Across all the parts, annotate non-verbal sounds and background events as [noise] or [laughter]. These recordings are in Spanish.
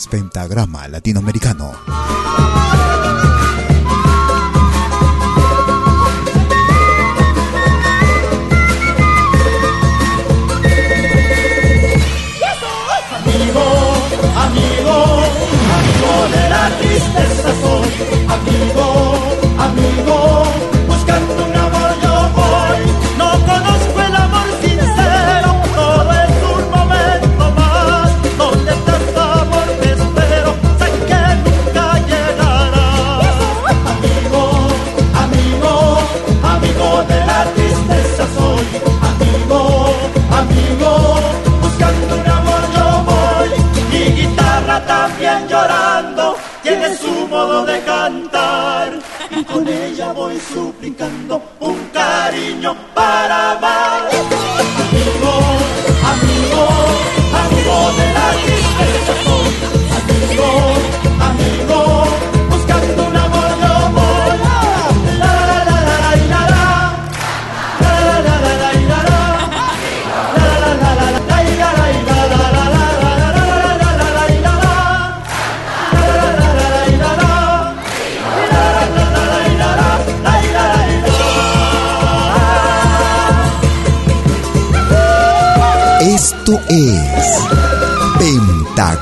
Escuchas Pentagrama Latinoamericano. Amigo, amigo, amigo de la tristeza llorando tiene su modo de cantar. Y con ella voy suplicando un cariño para amar.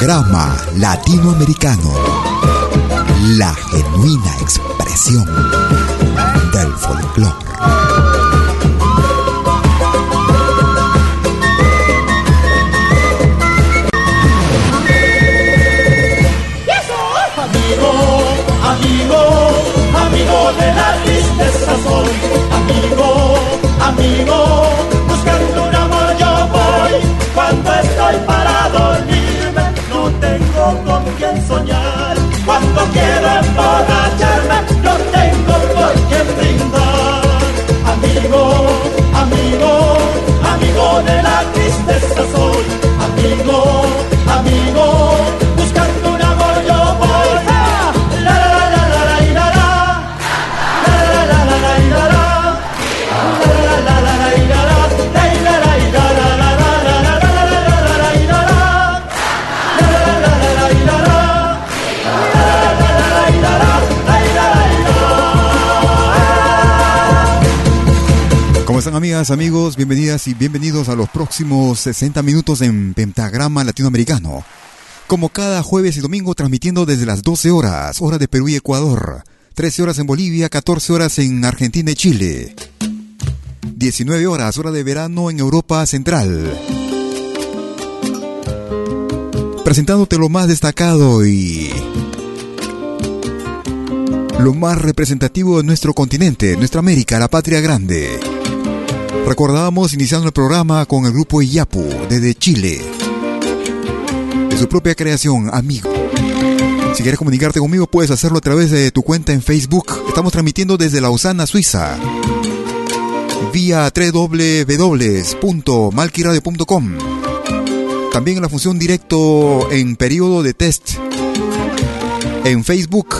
Pentagrama Latinoamericano, la genuina expresión del folclore. Amigas, amigos? Bienvenidas y bienvenidos a los próximos 60 minutos en Pentagrama Latinoamericano. Como cada jueves y domingo transmitiendo desde las 12 horas, hora de Perú y Ecuador. 13 horas en Bolivia, 14 horas en Argentina y Chile. 19 horas, hora de verano en Europa Central. Presentándote lo más destacado y lo más representativo de nuestro continente, nuestra América, la patria grande. Recordábamos iniciando el programa con el grupo Iyapu desde Chile. De su propia creación, amigo. Si quieres comunicarte conmigo, puedes hacerlo a través de tu cuenta en Facebook. Estamos transmitiendo desde Lausana, Suiza. Vía www.malquiradio.com. También en la función directo en periodo de test en Facebook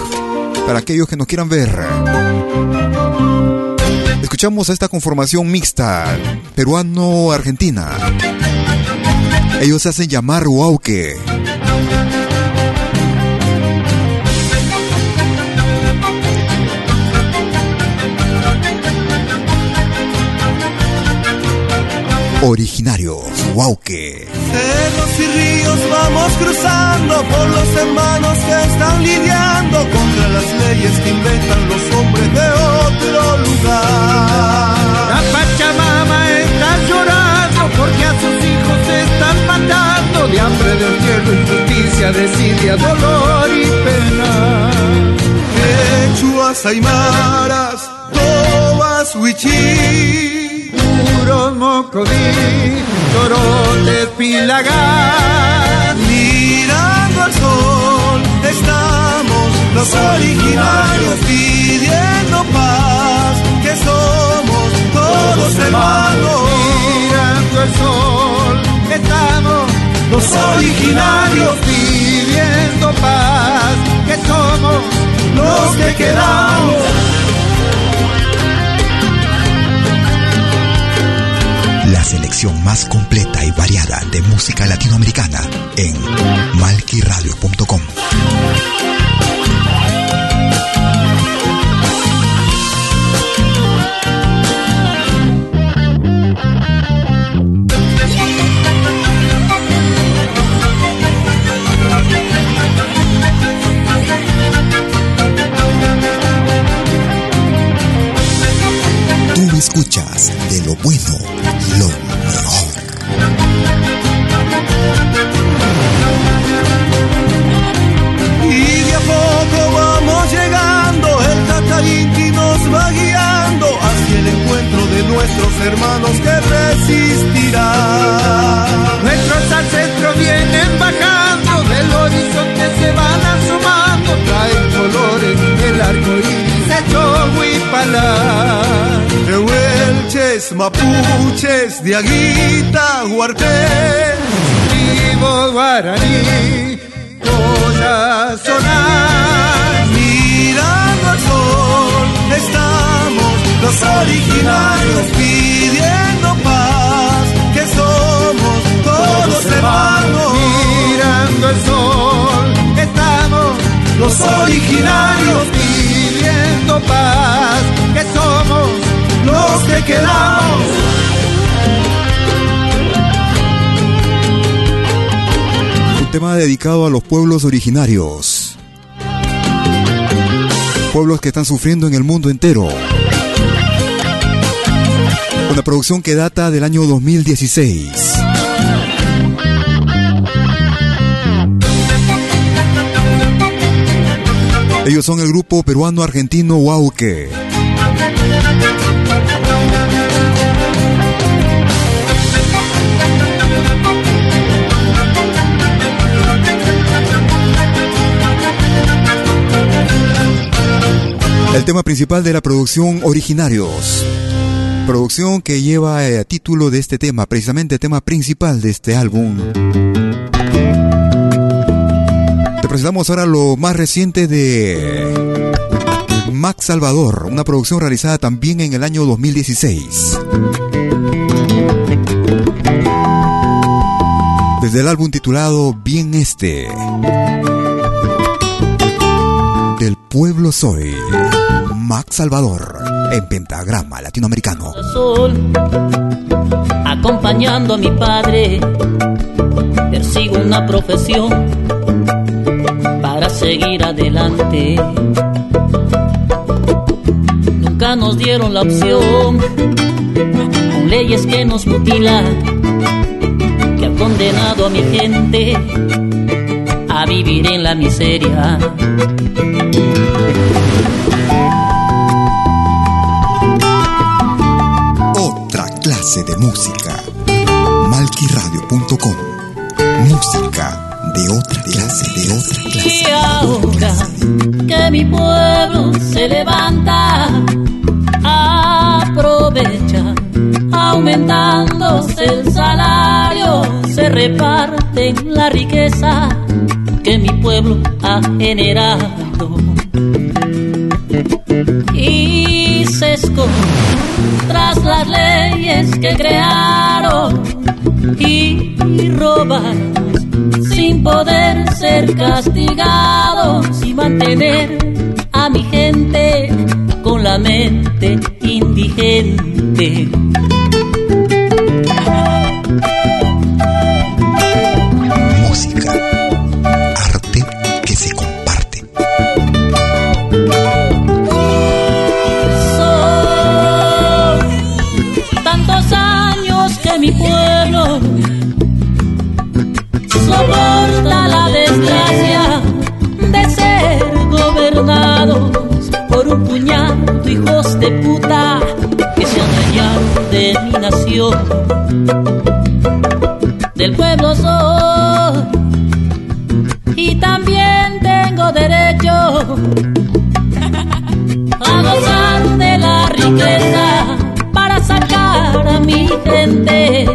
para aquellos que nos quieran ver. Escuchamos a esta conformación mixta peruano-argentina. Ellos se hacen llamar Huauque. Originarios, Wauke. Cerros y ríos vamos cruzando por los hermanos que están lidiando contra las leyes que inventan los hombres de otro lugar. La Pachamama está llorando porque a sus hijos se están matando de hambre, de y injusticia, desidia, dolor y pena. Quechuas, aymaras, tobas, huichí puro mocodí, torote pilagar. Mirando al sol, estamos los originarios pidiendo paz, que somos todos hermanos. Mirando al sol, estamos los originarios pidiendo paz, que somos los que quedamos. Selección más completa y variada de música latinoamericana en malquiradio.com. escuchas de lo bueno lo mejor. Mapuches, diaguita, huartés, vivo guaraní, a sonar. Mirando al sol, estamos los originarios pidiendo paz, que somos todos hermanos. Mirando el sol, estamos los originarios pidiendo paz, que somos los que quedamos. Un tema dedicado a los pueblos originarios. Pueblos que están sufriendo en el mundo entero. Una producción que data del año 2016. Ellos son el grupo peruano-argentino Wauke. El tema principal de la producción Originarios. Producción que lleva a eh, título de este tema, precisamente tema principal de este álbum. Te presentamos ahora lo más reciente de Max Salvador, una producción realizada también en el año 2016. Desde el álbum titulado Bien Este. Del pueblo soy. Max Salvador en pentagrama latinoamericano. acompañando a mi padre, persigo una profesión para seguir adelante. nos dieron la opción, con leyes que nos mutilan, que han condenado a mi gente a vivir en la miseria. De música. Malquiradio.com. Música de otra clase, de otra clase. Y ahora que mi pueblo se levanta, aprovecha, aumentándose el salario, se reparten la riqueza que mi pueblo ha generado. Y se esconde tras las leyes que crearon y roban sin poder ser castigados y mantener a mi gente con la mente indigente. Del pueblo soy y también tengo derecho a gozar de la riqueza para sacar a mi gente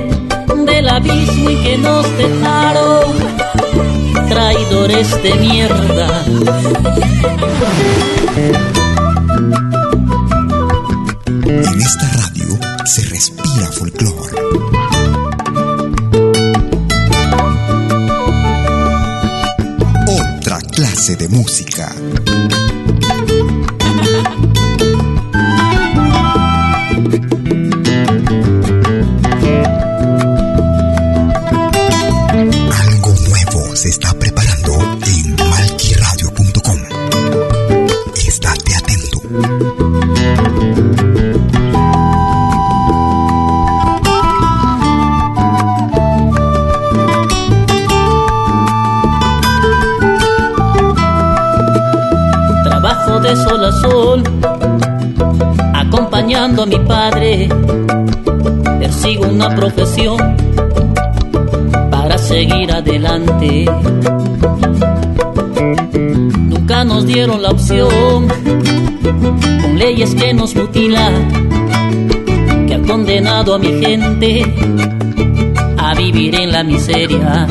del abismo y que nos dejaron traidores de mierda. Respira folclor. Otra clase de música. Mi padre. Persigo una profesión para seguir adelante. Nunca nos dieron la opción, con leyes que nos mutilan, que han condenado a mi gente a vivir en la miseria.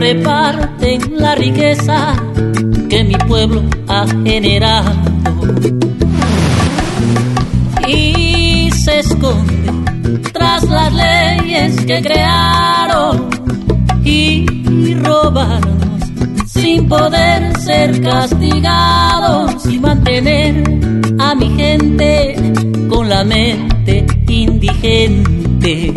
Reparten la riqueza que mi pueblo ha generado. Y se esconde tras las leyes que crearon y robaron sin poder ser castigados y mantener a mi gente con la mente indigente.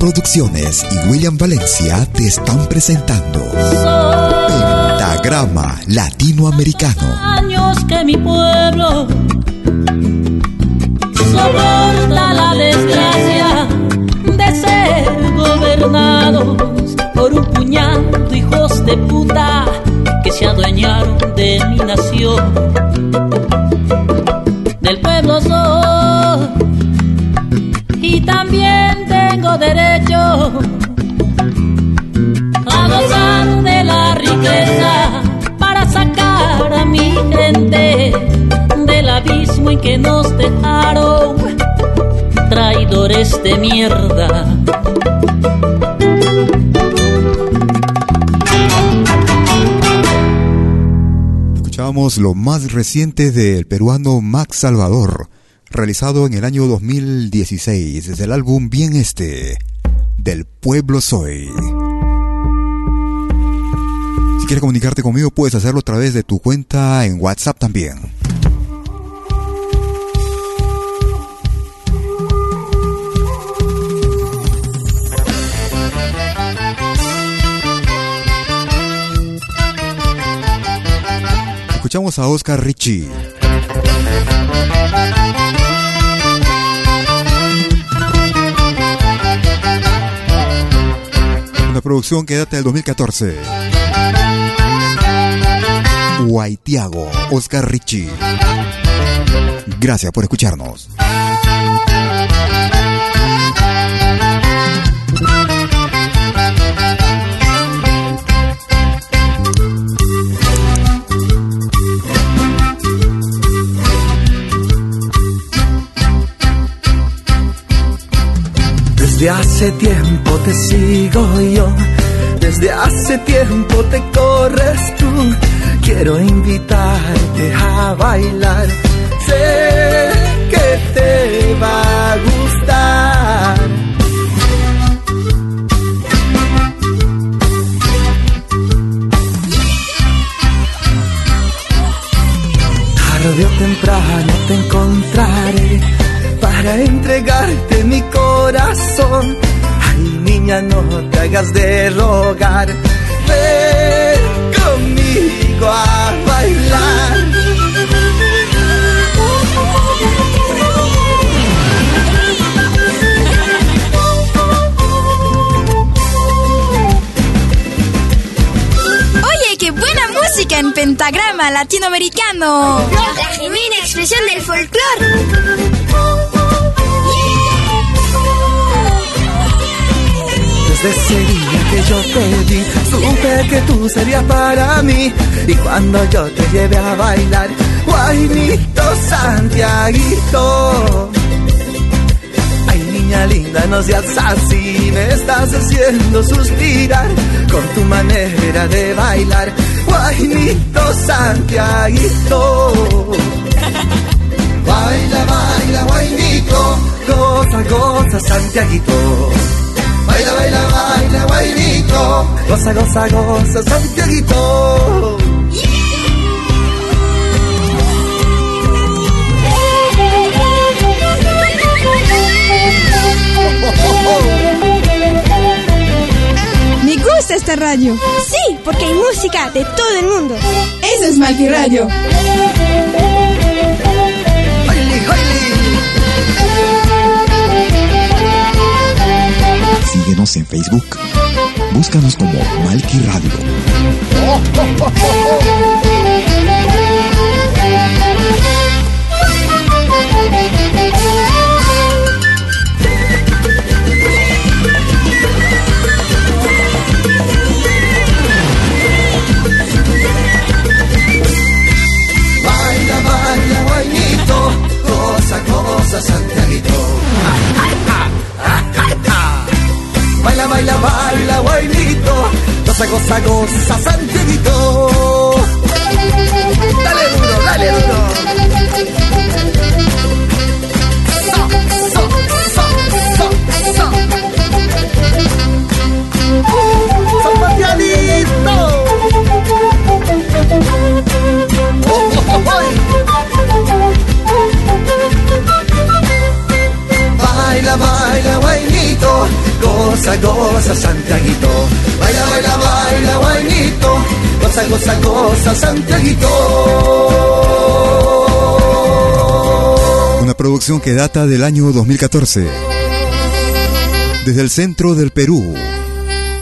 Producciones y William Valencia te están presentando Pentagrama Latinoamericano. años que mi pueblo soporta la desgracia de ser gobernados por un puñado de hijos de puta que se adueñaron de mi nación. Riqueza para sacar a mi gente del abismo y que nos dejaron traidores de mierda. Escuchábamos lo más reciente del peruano Max Salvador, realizado en el año 2016 desde el álbum Bien Este, del Pueblo Soy. Quieres comunicarte conmigo puedes hacerlo a través de tu cuenta en WhatsApp también. Escuchamos a Oscar Richie. Una producción que data del 2014. Guaitiago, Oscar Richie. Gracias por escucharnos. Desde hace tiempo te sigo yo, desde hace tiempo te corres tú. Quiero invitarte a bailar, sé que te va a gustar. Tarde temprano te encontraré para entregarte mi corazón. Ay, niña, no te hagas de rogar. Ven conmigo a bailar. Oye, qué buena música en pentagrama latinoamericano. La genuina expresión del folclore. Desde ese día que yo te vi, supe que tú serías para mí. Y cuando yo te llevé a bailar, Guainito Santiaguito. Ay, niña linda, no seas así, me estás haciendo suspirar con tu manera de bailar. Guainito Santiaguito. Baila, baila, guainito, goza, goza, Santiaguito. Baila, baila, baila, guainito. Goza, goza, goza, Santiaguito. [laughs] Me gusta esta radio. Sí, porque hay música de todo el mundo. Eso es Malqui Radio. Síguenos en Facebook. Búscanos como Malki Radio. [laughs] Baila, baila, baila, guainito, cosa, cosa, cosa, Santiaguito. Dale duro, dale duro. So, so, so. Oh, oh, oh, oh. Baila, baila, guainito, goza, goza, Santiaguito. Baila, baila, baila, guainito, goza, goza, goza, Santiaguito. Una producción que data del año 2014. Desde el centro del Perú.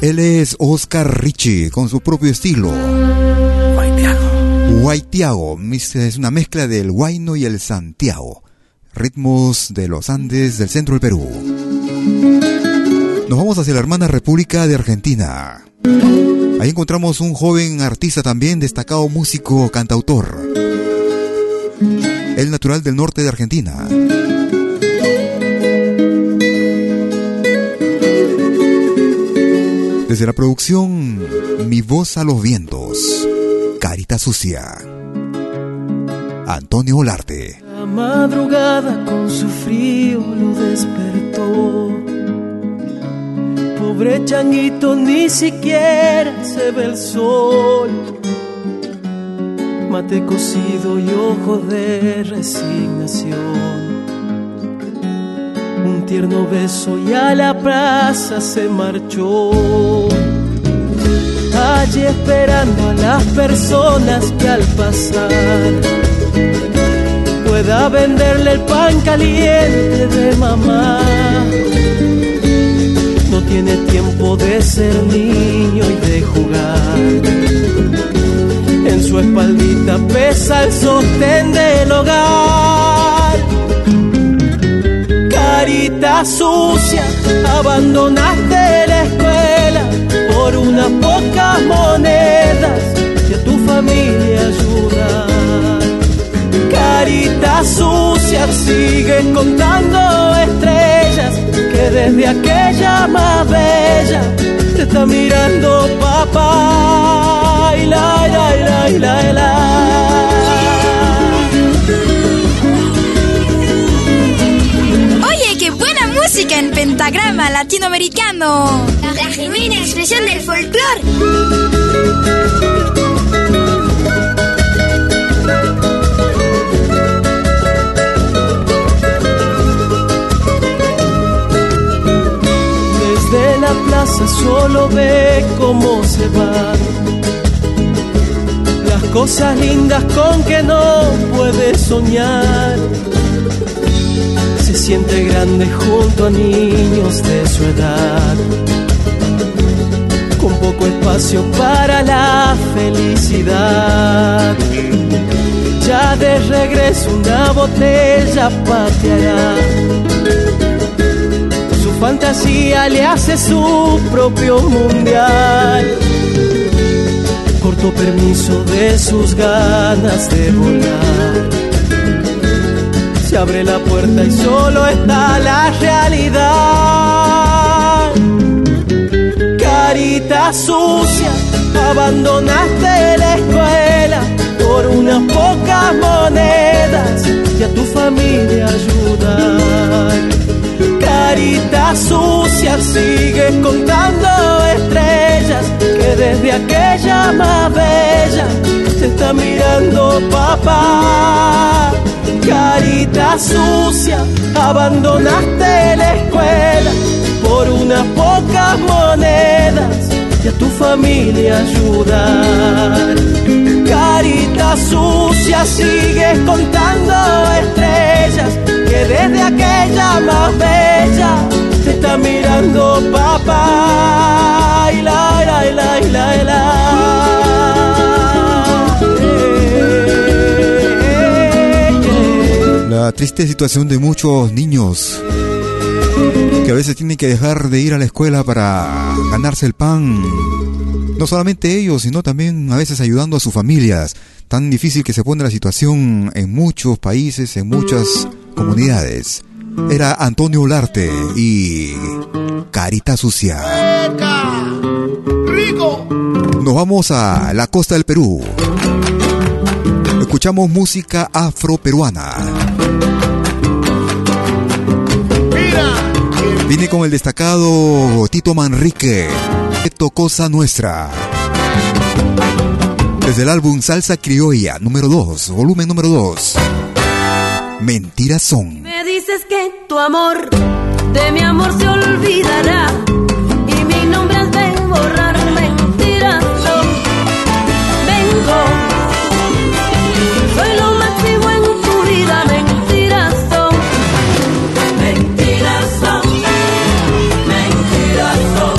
Él es Oscar Richie con su propio estilo. Guaitiago. Es una mezcla del Huayno y el Santiago. Ritmos de los Andes del centro del Perú. Nos vamos hacia la hermana República de Argentina. Ahí encontramos un joven artista también, destacado músico, cantautor. El natural del norte de Argentina. Desde la producción Mi voz a los vientos, Carita Sucia. Antonio Olarte. La madrugada con su frío lo despertó. Pobre changuito, ni siquiera se ve el sol. Mate cocido y ojo de resignación. Un tierno beso y a la plaza se marchó allí esperando a las personas que al pasar pueda venderle el pan caliente de mamá. Tiene tiempo de ser niño y de jugar. En su espaldita pesa el sostén del hogar. Carita sucia, abandonaste la escuela por unas pocas monedas que tu familia ayudar. Carita sucia, sigue contando que desde aquella más bella te está mirando papá. Y la, la, la, la, la. Oye, qué buena música en pentagrama latinoamericano. La genuina expresión del folclore. Solo ve cómo se van las cosas lindas con que no puede soñar. Se siente grande junto a niños de su edad, con poco espacio para la felicidad. Ya de regreso una botella pateará fantasía le hace su propio mundial. Corto permiso de sus ganas de volar. Se abre la puerta y solo está la realidad. Carita sucia, abandonaste la escuela por unas pocas monedas y a tu familia ayudar carita sucia sigues contando estrellas que desde aquella más bella te está mirando papá. Carita sucia, abandonaste la escuela por unas pocas monedas y a tu familia ayudar. Carita sucia, sigues contando estrellas desde aquella más bella te está mirando papá. Y la, la, la, la, la. La triste situación de muchos niños que a veces tienen que dejar de ir a la escuela para ganarse el pan. No solamente ellos, sino también a veces ayudando a sus familias. Tan difícil que se pone la situación en muchos países, en muchas comunidades. Era Antonio Olarte y Carita Sucia. ¡Rico! Nos vamos a la costa del Perú. Escuchamos música afroperuana. Vine con el destacado Tito Manrique. Esto cosa nuestra. Desde el álbum Salsa Criolla, número 2, volumen número 2. Mentiras son. Me dices que tu amor de mi amor se olvidará y mi nombre has de borrar mentiras son. Vengo, soy lo máximo en tu vida, mentiras son. Mentiras son, mentiras son.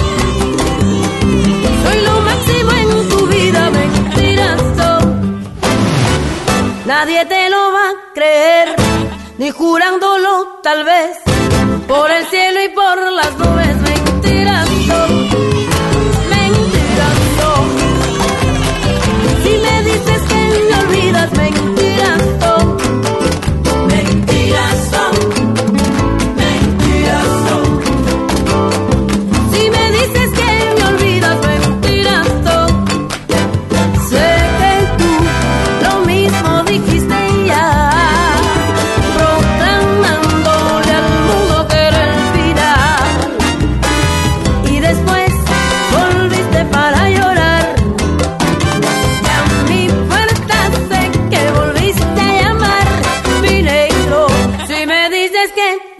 Soy lo máximo en tu vida, mentiras son. Nadie te ni jurándolo tal vez por el cielo y por las nubes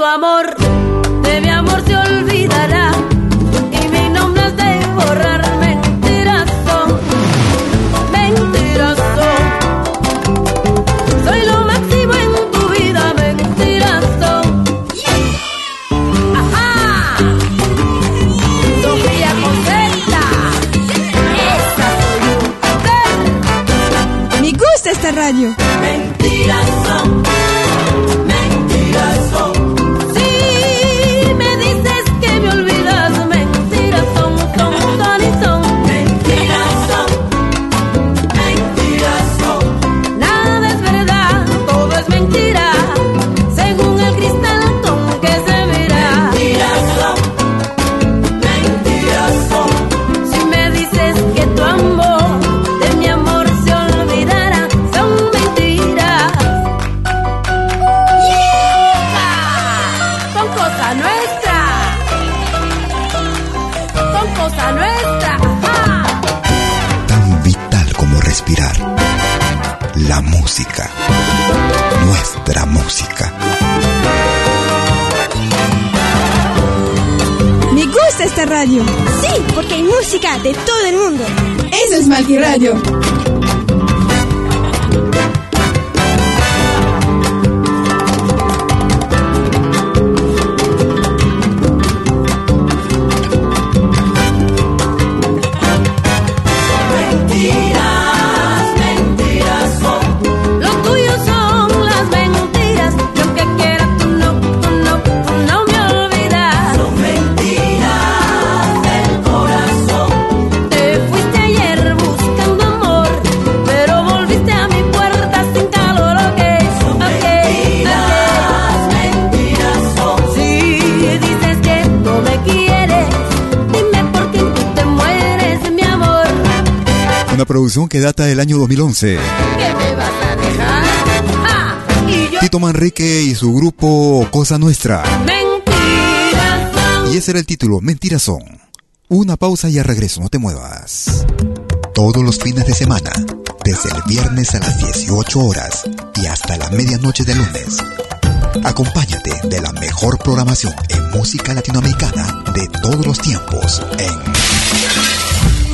amor, Que data del año 2011. ¿Qué me vas a dejar? Ah, y yo Tito Manrique y su grupo Cosa Nuestra. mentiras. Y ese era el título, Mentiras son. Una pausa y al regreso, no te muevas. Todos los fines de semana, desde el viernes a las 18 horas y hasta la medianoche del lunes. Acompáñate de la mejor programación en música latinoamericana de todos los tiempos en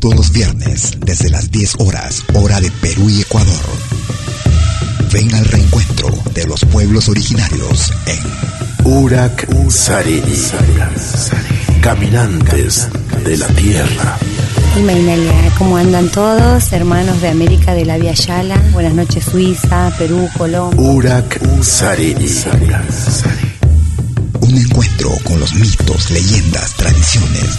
Todos los viernes, desde las 10 horas, hora de Perú y Ecuador. Ven al reencuentro de los pueblos originarios en Urak Sariri. Caminantes de la tierra. Imainalia, ¿cómo andan todos? Hermanos de América de la Via Yala. Buenas noches, Suiza, Perú, Colombia. Urak Sariri. Un encuentro con los mitos, leyendas, tradiciones,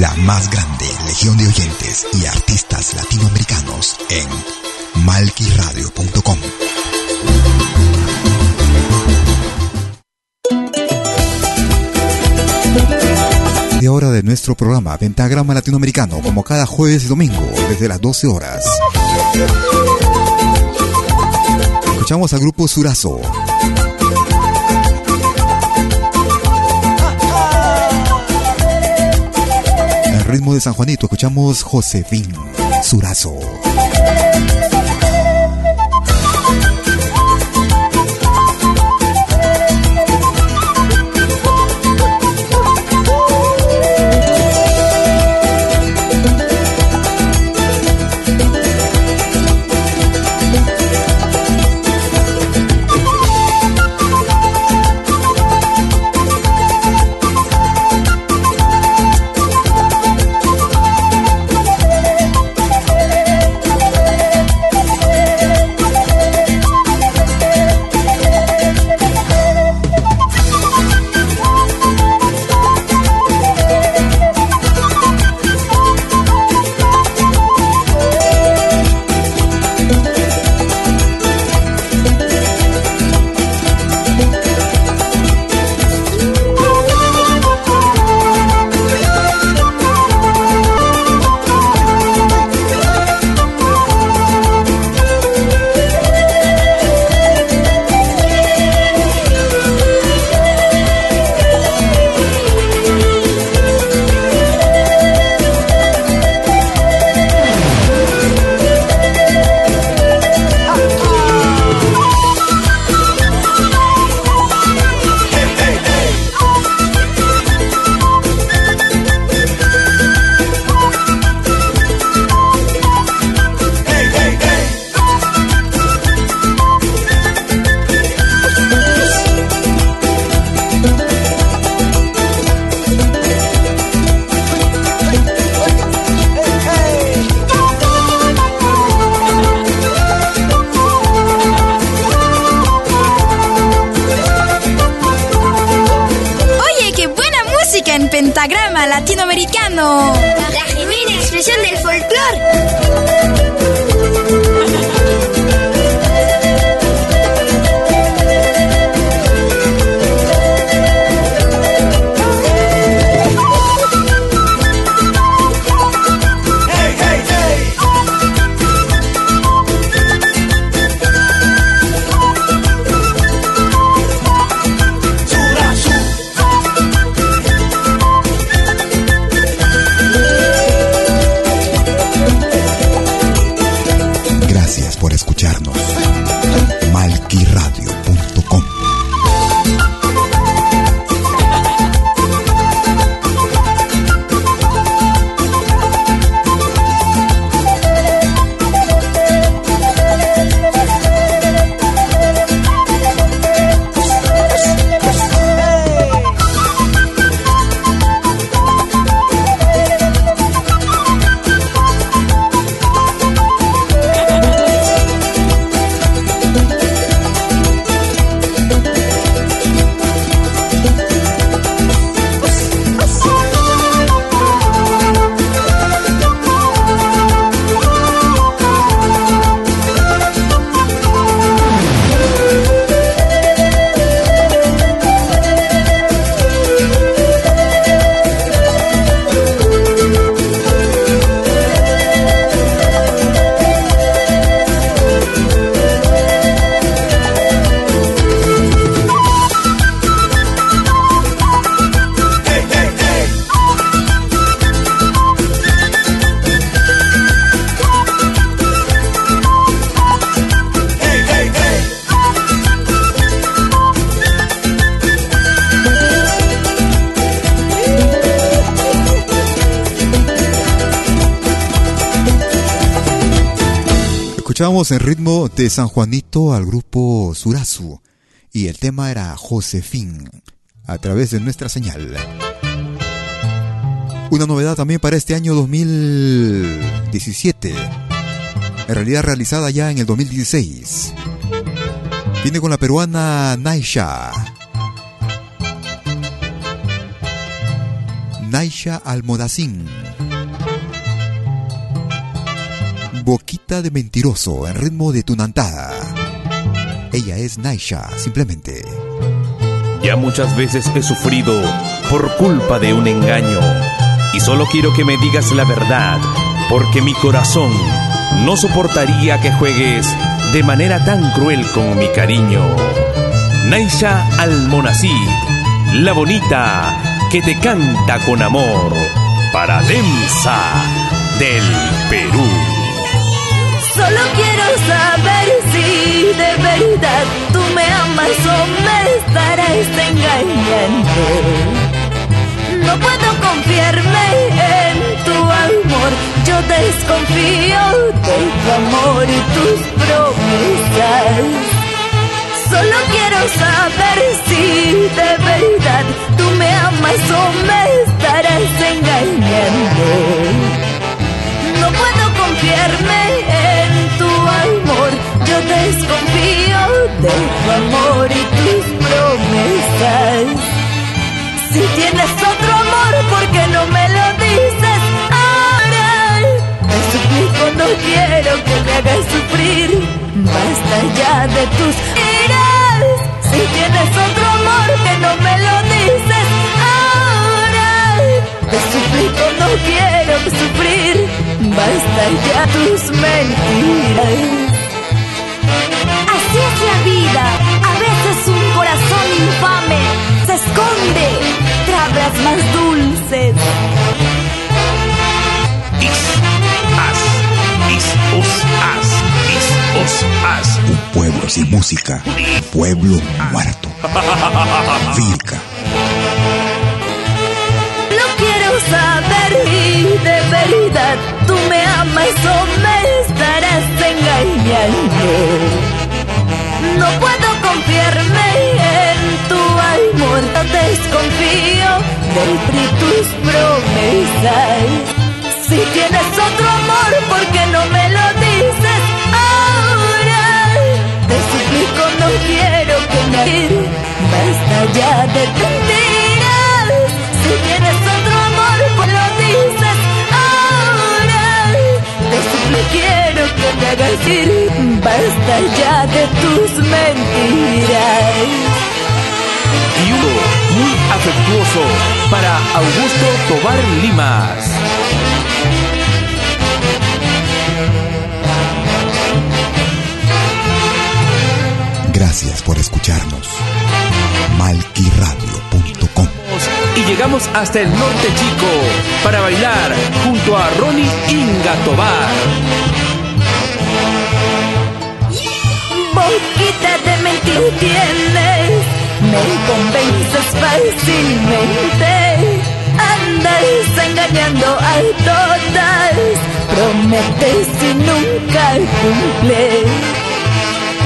La más grande legión de oyentes y artistas latinoamericanos en malquiradio.com. de hora de nuestro programa Pentagrama Latinoamericano, como cada jueves y domingo, desde las 12 horas. Escuchamos al grupo Surazo. Ritmo de San Juanito, escuchamos Josefín Surazo. En ritmo de San Juanito al grupo Surazu y el tema era Josefín a través de nuestra señal. Una novedad también para este año 2017, en realidad realizada ya en el 2016. Viene con la peruana Naisha. Naisha Almodacín. De mentiroso en ritmo de tunantada. Ella es Naisha, simplemente. Ya muchas veces he sufrido por culpa de un engaño y solo quiero que me digas la verdad porque mi corazón no soportaría que juegues de manera tan cruel como mi cariño. Naisha Almonacid, la bonita que te canta con amor para Densa del Perú. Solo quiero saber si de verdad tú me amas o me estarás engañando. No puedo confiarme en tu amor, yo desconfío de tu amor y tus promesas. Solo quiero saber si de verdad tú me amas o me estarás engañando. No puedo confiarme desconfío de tu amor y tus promesas. Si tienes otro amor, ¿por qué no me lo dices ahora? Te suplico, no quiero que me hagas sufrir. Basta ya de tus iras. Si tienes otro amor, que no me lo dices ahora. Te suplico, no quiero sufrir. Basta ya tus mentiras. Así es la vida. A veces un corazón infame se esconde tras más dulces. Un pueblo sin música, un pueblo muerto. Vilca. No quiero saber de verdad amas o me estarás engañando. No puedo confiarme en tu amor, no desconfío de tus promesas. Si tienes otro amor, ¿por qué no me lo dices ahora? Te suplico, no quiero que me Basta ya de quiero que me hagas ir. Basta ya de tus mentiras. Y uno muy afectuoso para Augusto Tobar Limas. Gracias por escucharnos. Malquiradio.com Y llegamos hasta el norte chico para bailar junto a Ronnie Inga Tobar. Boquita de mentir tienes, me convences fácilmente. Andas engañando a todas, prometes y nunca cumples.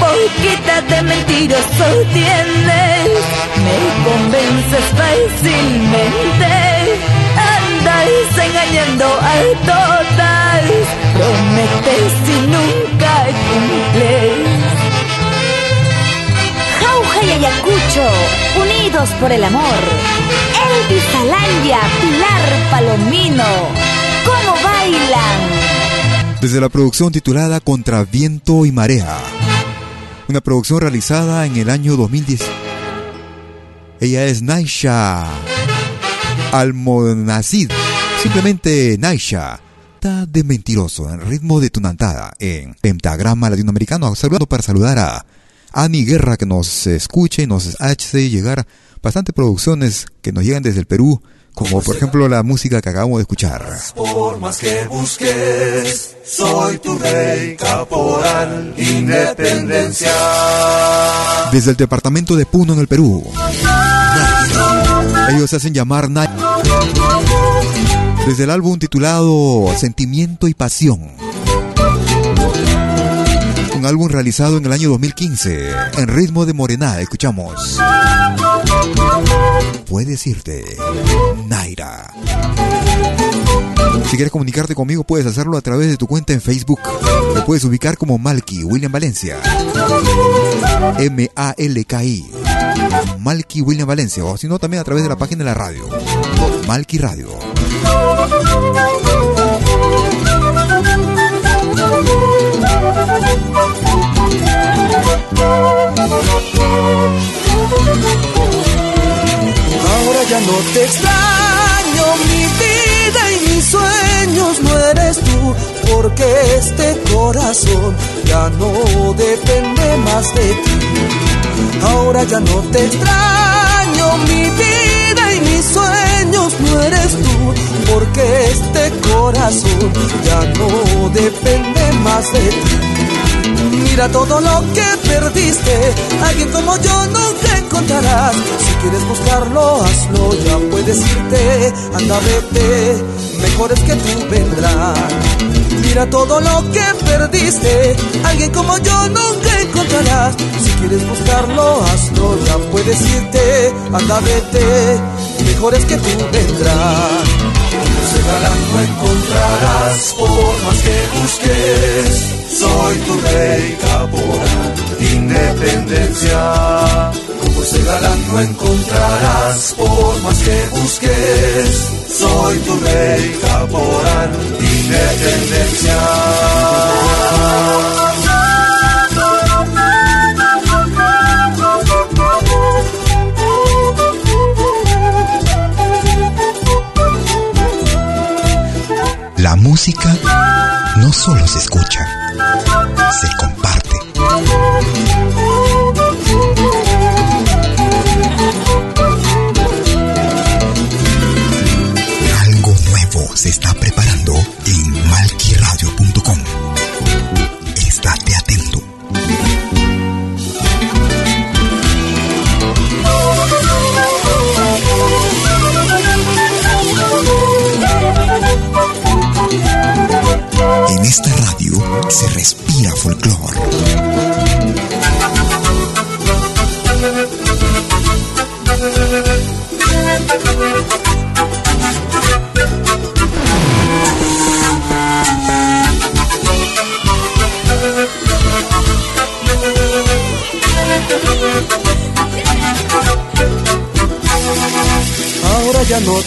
Boquita de mentiroso tienes, me convences fácilmente. Andas engañando a todas, prometes y nunca cumples. Ayacucho, unidos por el amor. Elvis Alandia, Pilar Palomino, ¿cómo bailan? Desde la producción titulada Contra Viento y Marea. Una producción realizada en el año 2010. Ella es Naisha Almonacid. Simplemente Naisha. De mentiroso en ritmo de tunantada en pentagrama latinoamericano. Saludando para saludar a Ani Guerra que nos escucha y nos hace llegar bastante producciones que nos llegan desde el Perú. Como por ejemplo la música que acabamos de escuchar. Por más que busques, soy tu rey, caporal, independencia. Desde el departamento de Puno en el Perú. Ellos se hacen llamar Night. Desde el álbum titulado Sentimiento y Pasión. Un álbum realizado en el año 2015, en ritmo de morenada. Escuchamos. Puedes irte, Naira. Si quieres comunicarte conmigo, puedes hacerlo a través de tu cuenta en Facebook. Me puedes ubicar como Malky William Valencia. M-A-L-K-I. Malky William Valencia. O si no, también a través de la página de la radio. Malky Radio. Ahora ya no te extraño, mi vida y mis sueños no eres tú, porque este corazón ya no depende más de ti. Ahora ya no te extraño, mi vida y mis sueños no eres tú, porque este corazón ya no depende más de ti. Mira todo lo que perdiste, alguien como yo nunca encontrarás. Si quieres buscarlo, hazlo, ya puedes irte, anda vete, mejor es que tú vendrás. Mira todo lo que perdiste, alguien como yo nunca encontrarás. Si quieres buscarlo, hazlo, ya puedes irte, anda vete, mejor es que tú vendrás. No encontrarás por más que busques. Soy tu rey caporal, independencia. Como ese galán no encontrarás por más que busques. Soy tu rey caporal, independencia. Música no solo se escucha,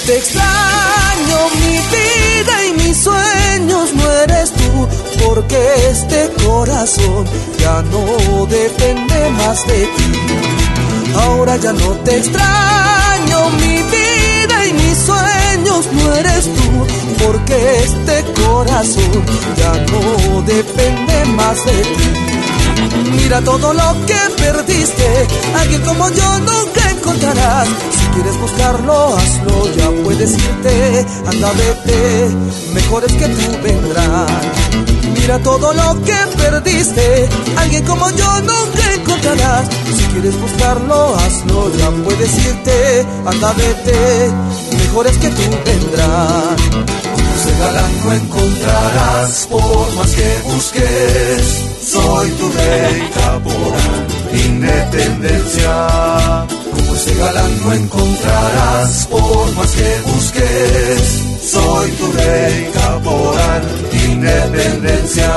te extraño, mi vida y mis sueños no eres tú, porque este corazón ya no depende más de ti. Ahora ya no te extraño, mi vida y mis sueños no eres tú, porque este corazón ya no depende más de ti. Mira todo lo que perdiste, alguien como yo nunca encontrarás. Si quieres buscarlo, hazlo, ya puedes irte, anda vete, mejor es que tú vendrás. Mira todo lo que perdiste, alguien como yo nunca encontrarás. Si quieres buscarlo, hazlo, ya puedes irte, anda vete, mejor es que tú vendrás. Ese galán no encontrarás por más que busques. No encontrarás por más que busques. Soy tu rey caporal, independencia.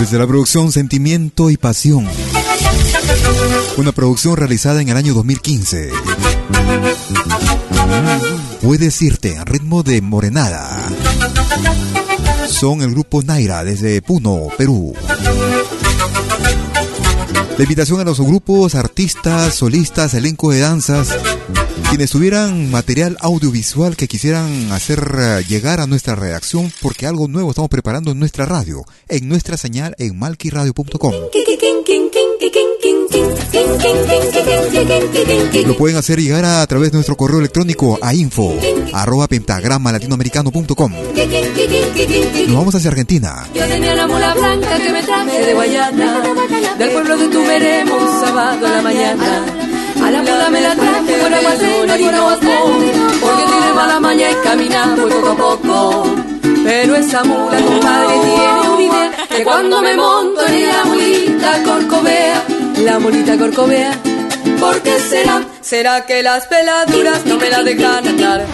Desde la producción Sentimiento y Pasión. Una producción realizada en el año 2015. Puedes irte a ritmo de morenada. Son el grupo Naira desde Puno, Perú. La invitación a los grupos, artistas, solistas, elenco de danzas, quienes tuvieran material audiovisual que quisieran hacer eh, llegar a nuestra redacción porque algo nuevo estamos preparando en nuestra radio, en nuestra señal en malquiradio.com. Lo pueden hacer llegar a, través de nuestro correo electrónico a info arroba pentagrama latinoamericano.com. Nos vamos hacia Argentina. Yo tenía la mula blanca que me traje de Guayana, del pueblo de Tumeremo, un sábado a la mañana. A la mula me la traje con aguacero y no porque tiene mala maña y camina muy poco a poco. Pero esa mula, compadre, tiene una idea que cuando me monto en la mulita corcovea, la mulita corcovea, ¿por qué será? ¿Será que las peladuras no me la dejan andar?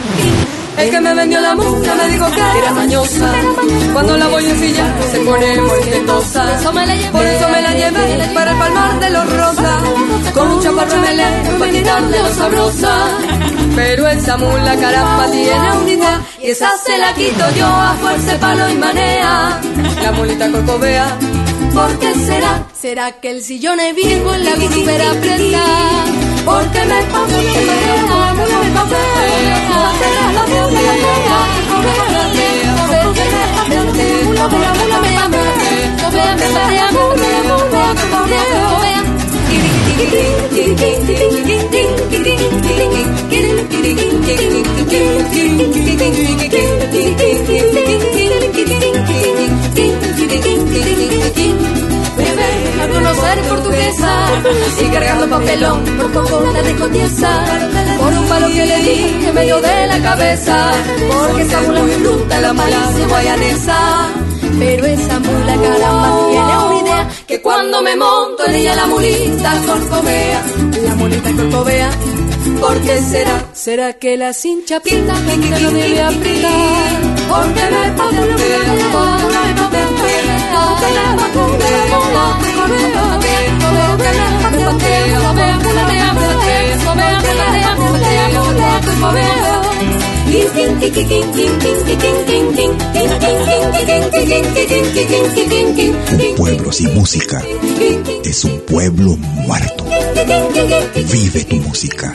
El que me vendió la mula me dijo que era mañosa. Cuando la voy a ensillar se pone morquetosa. Por eso me la llevé para el palmar de los rosas. Con un chaparro me le para quitarle lo sabrosa. Pero esa mula caramba tiene un idea y esa se la quito yo a fuerza palo y manea. La mulita corcovea. ¿Por qué será? ¿Será que el sillón es viejo en la grupera presa? Porque me papea, me papea, la a conocer portuguesa y cargando papelón por poco la descotiesa por un palo que le di en medio de la cabeza porque esa mula bruta la malicia guayanesa. Pero esa mula caramba tiene una idea que cuando me monto en ella la mulita corcovea la mulita corcovea ¿Por qué será? ¿Será que la cincha pinta que no debe apretar? Porque me papea, Un pueblo sin música es un pueblo muerto. Vive tu música.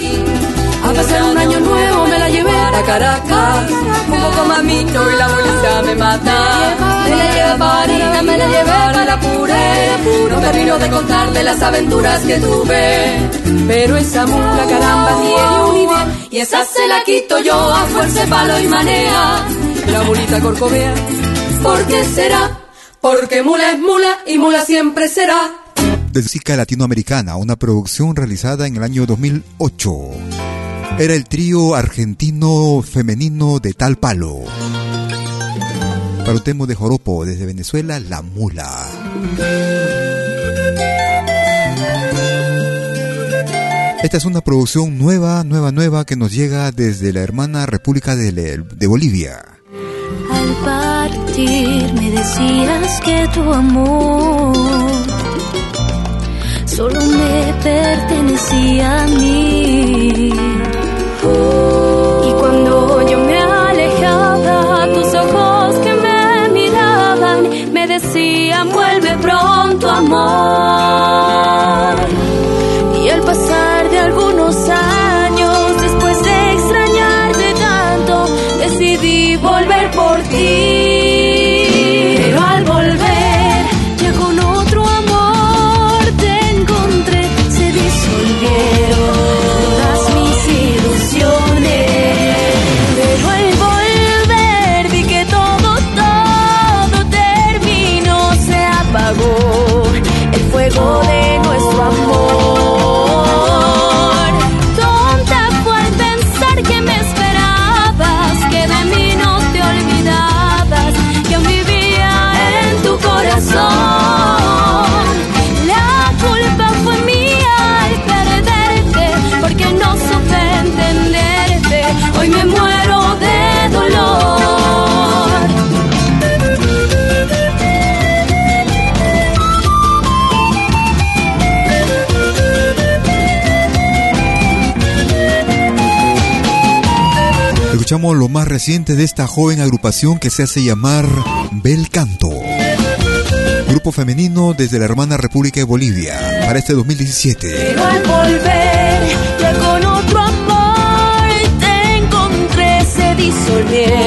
A pasar un año nuevo me la llevé a Caracas. Un poco mamito y la bolita me mata. Me la llevé a me la llevé a la puré. No termino de contarle las aventuras que tuve. Pero esa mula caramba tiene un. Y esa se la quito yo a fuerza de palo y manea. La mulita corcovea. ¿Por qué será? Porque mula es mula y mula siempre será. De latinoamericana, una producción realizada en el año 2008. Era el trío argentino femenino de tal palo. Parutemo de Joropo, desde Venezuela, La Mula. Esta es una producción nueva, nueva, nueva que nos llega desde la hermana República de, de Bolivia. Al partir me decías que tu amor solo me pertenecía a mí. Y cuando yo me alejaba, tus ojos que me miraban me decían, vuelve pronto amor. Lo más reciente de esta joven agrupación que se hace llamar Bel Canto. Grupo femenino desde la hermana República de Bolivia para este 2017. Pero al volver, ya con otro amor te encontré, se disolvieron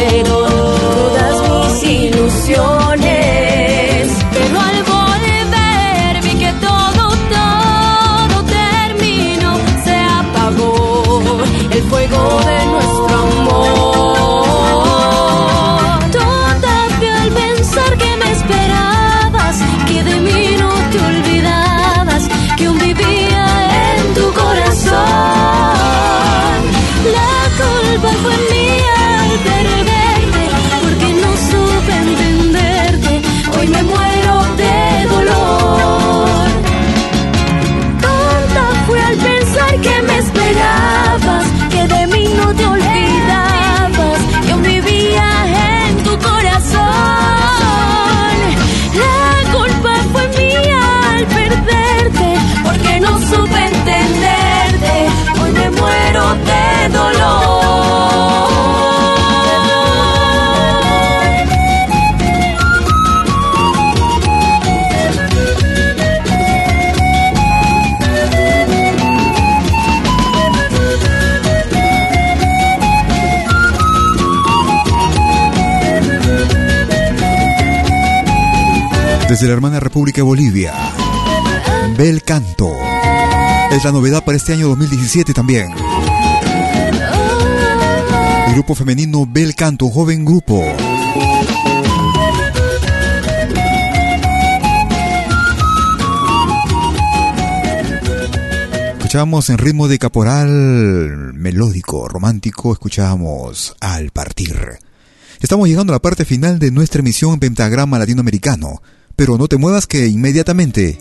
Desde la hermana República de Bolivia. Bel Canto. Es la novedad para este año 2017 también. El grupo femenino Bel Canto, joven grupo. Escuchamos en ritmo de caporal melódico, romántico, escuchamos Al Partir. Estamos llegando a la parte final de nuestra emisión en Pentagrama Latinoamericano, pero no te muevas que inmediatamente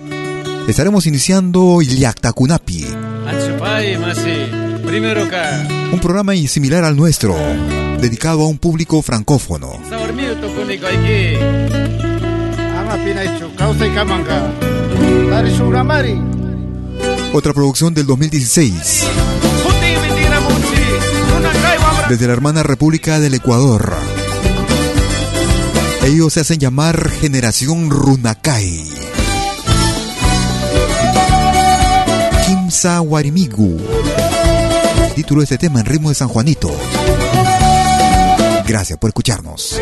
estaremos iniciando Yactacunapi. Un programa similar al nuestro, dedicado a un público francófono. Otra producción del 2016. Desde la hermana República del Ecuador. Ellos se hacen llamar Generación Runakai. Kimsa Warimigu. Título de este tema en ritmo de San Juanito. Gracias por escucharnos.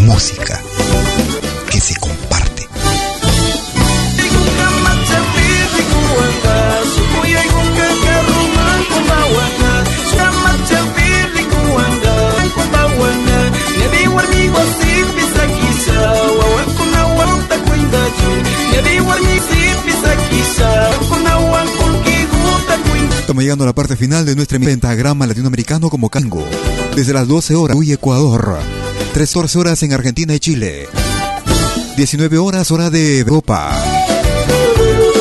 Música Estamos llegando a la parte final de nuestro pentagrama latinoamericano como Cango. Desde las 12 horas, Uy, Ecuador. 13 horas en Argentina y Chile. 19 horas, hora de Europa.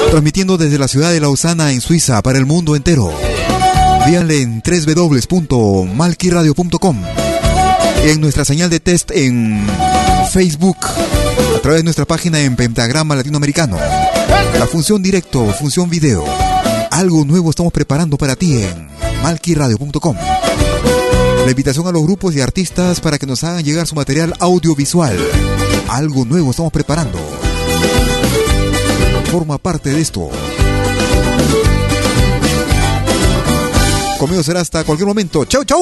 Transmitiendo desde la ciudad de Lausana, en Suiza, para el mundo entero. Víanle en www.malquiradio.com. En nuestra señal de test en Facebook. A través de nuestra página en Pentagrama Latinoamericano. La función directo, función video. Algo nuevo estamos preparando para ti en malquiradio.com. La invitación a los grupos y artistas para que nos hagan llegar su material audiovisual. Algo nuevo estamos preparando. Forma parte de esto. Conmigo será hasta cualquier momento. ¡Chau, chau!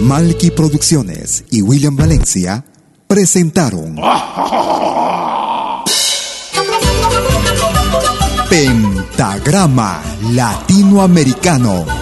Malky Producciones y William Valencia presentaron [laughs] Pentagrama Latinoamericano.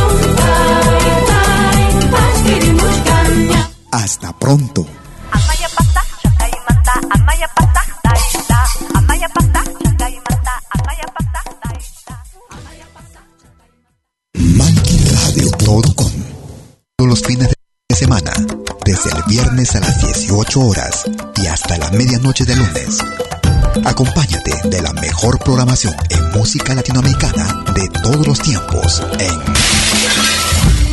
Hasta pronto. MalkyRadio.com Todos los fines de semana, desde el viernes a las 18 horas y hasta la medianoche de lunes. Acompáñate de la mejor programación en música latinoamericana de todos los tiempos en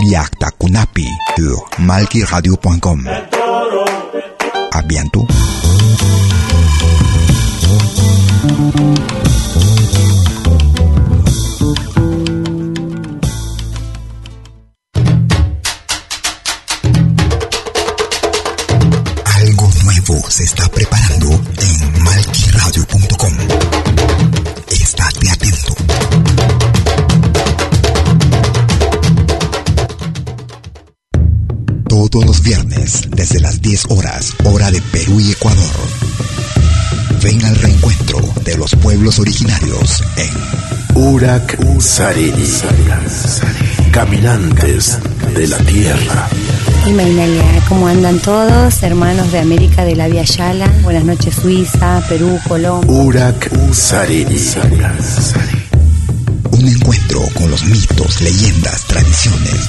Liakta Kunapi sur malkiradio.com. À bientôt. Todos los viernes, desde las 10 horas, hora de Perú y Ecuador. Ven al reencuentro de los pueblos originarios en Urak Sarini. Caminantes de la Tierra. Y Mainalia, ¿cómo andan todos? Hermanos de América de la Via Yala. Buenas noches, Suiza, Perú, Colombia. Urak Sarini. Un encuentro con los mitos, leyendas, tradiciones.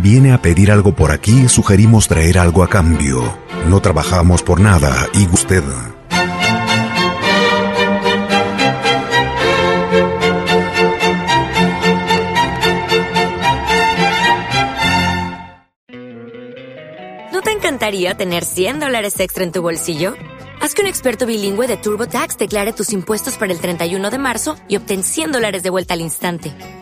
viene a pedir algo por aquí, sugerimos traer algo a cambio. No trabajamos por nada y usted. ¿No te encantaría tener 100 dólares extra en tu bolsillo? Haz que un experto bilingüe de TurboTax declare tus impuestos para el 31 de marzo y obtén 100 dólares de vuelta al instante.